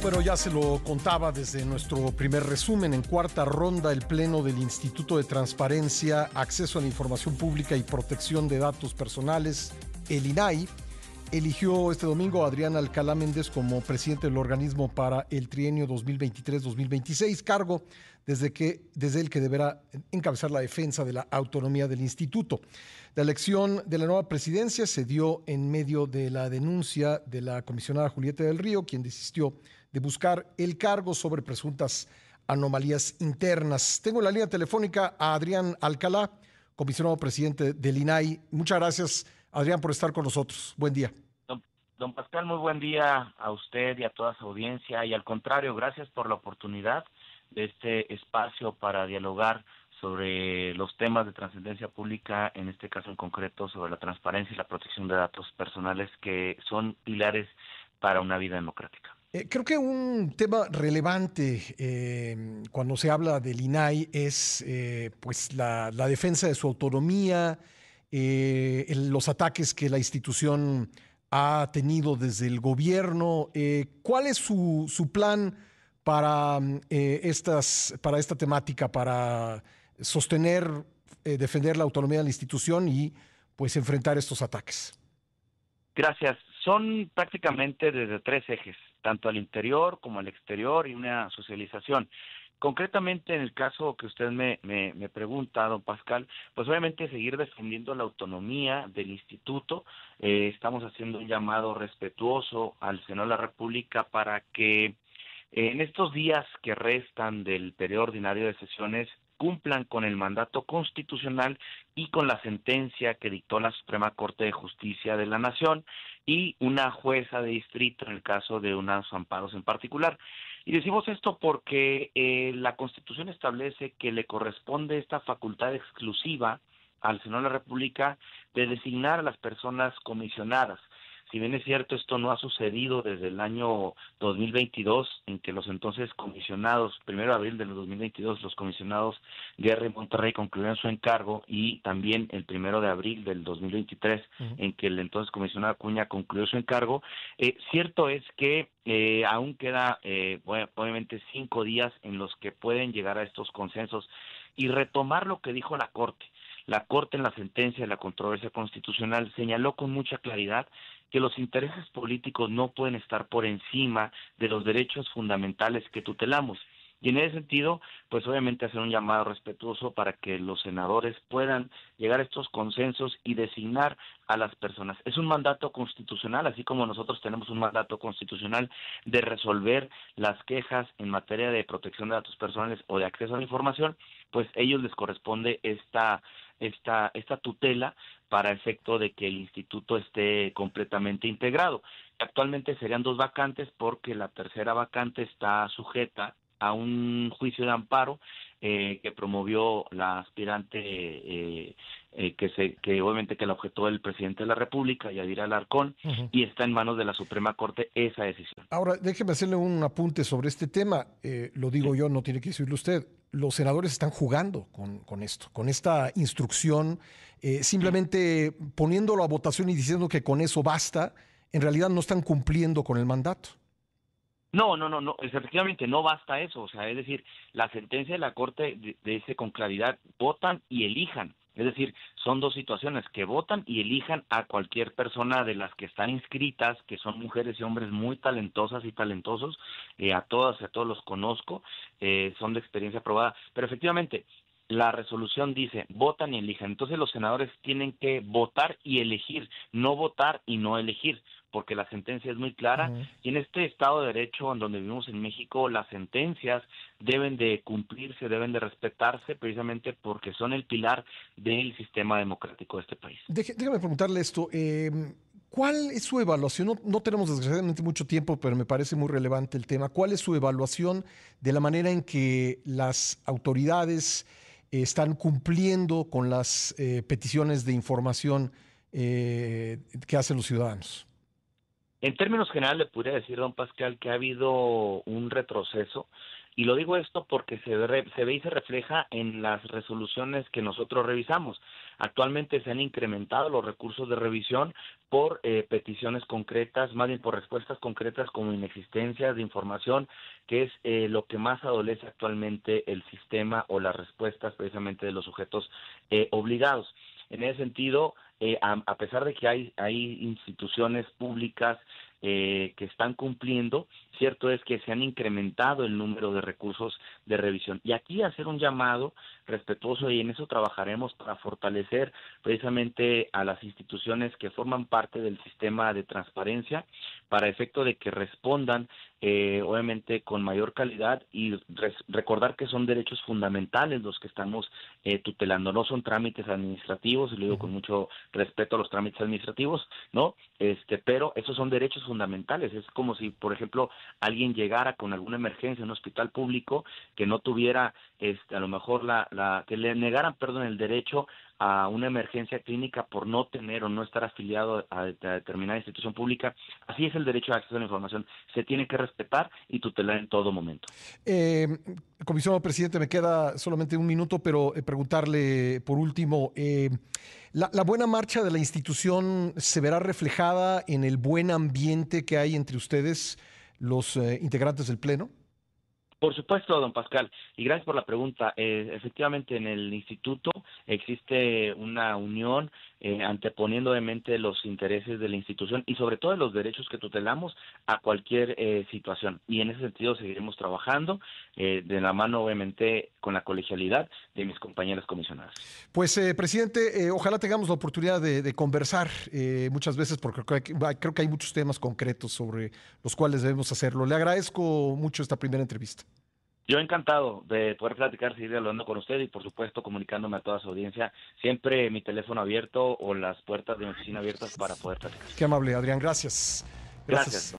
Bueno, ya se lo contaba desde nuestro primer resumen. En cuarta ronda, el Pleno del Instituto de Transparencia, Acceso a la Información Pública y Protección de Datos Personales, el INAI, eligió este domingo a Adrián Alcalá Méndez como presidente del organismo para el trienio 2023-2026, cargo desde, que, desde el que deberá encabezar la defensa de la autonomía del instituto. La elección de la nueva presidencia se dio en medio de la denuncia de la comisionada Julieta del Río, quien desistió de buscar el cargo sobre presuntas anomalías internas. Tengo en la línea telefónica a Adrián Alcalá, comisionado presidente del INAI. Muchas gracias, Adrián, por estar con nosotros. Buen día. Don, Pascal, muy buen día a usted y a toda su audiencia. Y al contrario, gracias por la oportunidad de este espacio para dialogar sobre los temas de trascendencia pública, en este caso en concreto sobre la transparencia y la protección de datos personales que son pilares para una vida democrática. Eh, creo que un tema relevante eh, cuando se habla del INAI es eh, pues la, defensa de su autonomía, los ataques que la institución ha tenido desde el gobierno. ¿Cuál es su, su plan para, estas, para esta temática, para sostener, defender la autonomía de la institución y pues enfrentar estos ataques? Gracias. Son prácticamente desde tres ejes tanto al interior como al exterior y una socialización. Concretamente, en el caso que usted me, me, pregunta, don Pascal, pues obviamente seguir defendiendo la autonomía del instituto. Eh, estamos haciendo un llamado respetuoso al Senado de la República para que en estos días que restan del periodo ordinario de sesiones cumplan con el mandato constitucional y con la sentencia que dictó la Suprema Corte de Justicia de la Nación y una jueza de distrito en el caso de unos amparos en particular. Y decimos esto porque eh, la Constitución establece que le corresponde esta facultad exclusiva al Senado de la República de designar a las personas comisionadas si bien es cierto, esto no ha sucedido desde el año 2022, en que los entonces comisionados, primero de abril del 2022, los comisionados Guerra y Monterrey concluyeron su encargo y también el primero de abril del 2023, en que el entonces comisionado Acuña concluyó su encargo. Eh, cierto es que eh, aún queda, eh, obviamente, cinco días en los que pueden llegar a estos consensos y retomar lo que dijo la Corte. La Corte en la sentencia de la controversia constitucional señaló con mucha claridad que los intereses políticos no pueden estar por encima de los derechos fundamentales que tutelamos. Y en ese sentido, pues obviamente hacer un llamado respetuoso para que los senadores puedan llegar a estos consensos y designar a las personas. Es un mandato constitucional, así como nosotros tenemos un mandato constitucional de resolver las quejas en materia de protección de datos personales o de acceso a la información, pues a ellos les corresponde esta esta, esta tutela para efecto de que el instituto esté completamente integrado. Actualmente serían dos vacantes porque la tercera vacante está sujeta a un juicio de amparo eh, que promovió la aspirante eh, eh, que se que obviamente que la objetó el presidente de la República Yadira Alarcón y está en manos de la Suprema Corte esa decisión. Ahora déjeme hacerle un apunte sobre este tema. lo digo yo, no tiene que decirlo usted. Los senadores están jugando con, con esto, con esta instrucción, simplemente poniéndolo a votación y diciendo que con eso basta. En realidad no están cumpliendo con el mandato. No, no, no, no, efectivamente no basta eso, o sea, es decir, la sentencia de la Corte dice con claridad, votan y elijan, es decir, son dos situaciones, que votan y elijan a cualquier persona de las que están inscritas, que son mujeres y hombres muy talentosas y talentosos, eh, a todas y a todos los conozco, eh, son de experiencia probada, pero efectivamente, la resolución dice votan y elijan. Entonces los senadores tienen que votar y elegir, no votar y no elegir porque la sentencia es muy clara y en este Estado de Derecho en donde vivimos en México las sentencias deben de cumplirse, deben de respetarse precisamente porque son el pilar del sistema democrático de este país. déjame preguntarle esto. Em, ¿Cuál es su evaluación? No, tenemos desgraciadamente mucho tiempo, pero me parece muy relevante el tema. ¿Cuál es su evaluación de la manera en que las autoridades están cumpliendo con las eh, peticiones de información eh, que hacen los ciudadanos? En términos generales, le podría decir, don Pascal, que ha habido un retroceso y lo digo esto porque se ve, se ve y se refleja en las resoluciones que nosotros revisamos. Actualmente se han incrementado los recursos de revisión por eh, peticiones concretas, más bien por respuestas concretas como inexistencia de información, que es eh, lo que más adolece actualmente el sistema o las respuestas precisamente de los sujetos eh, obligados. En ese sentido, a, a, pesar de que hay, hay instituciones públicas eh, que están cumpliendo, cierto es que se han incrementado el número de recursos de revisión. Y aquí hacer un llamado respetuoso y en eso trabajaremos para fortalecer precisamente a las instituciones que forman parte del sistema de transparencia para efecto de que respondan eh, obviamente con mayor calidad y recordar que son derechos fundamentales los que estamos eh, tutelando, no son trámites administrativos, y lo digo con mucho respeto a los trámites administrativos, ¿no? Este, pero esos son derechos fundamentales, es como si, por ejemplo, alguien llegara con alguna emergencia en un hospital público que no tuviera este, a lo mejor la, la que le negaran, perdón, el derecho a una emergencia clínica por no tener o no estar afiliado a, determinada institución pública. Así es el derecho de acceso a la información. Se tiene que respetar y tutelar en todo momento. Eh, comisionado presidente, me queda solamente un minuto, pero eh, preguntarle por último, eh, la, la, buena marcha de la institución se verá reflejada en el buen ambiente que hay entre ustedes, los eh, integrantes del Pleno? Por supuesto, don Pascal, y gracias por la pregunta. Eh, efectivamente, en el instituto existe una unión eh, anteponiendo mente los intereses de la institución y sobre todo los derechos que tutelamos a cualquier eh, situación. Y en ese sentido seguiremos trabajando eh, de la mano, obviamente, con la colegialidad de mis compañeras comisionadas. Pues, presidente, ojalá tengamos la oportunidad de, de conversar muchas veces porque creo que, creo que hay muchos temas concretos sobre los cuales debemos hacerlo. Le agradezco mucho esta primera entrevista. Yo encantado de poder platicar, seguir hablando con usted y por supuesto comunicándome a toda su audiencia. Siempre mi teléfono abierto o las puertas de mi oficina abiertas para poder platicar. Qué amable, Adrián. Gracias. Gracias. gracias.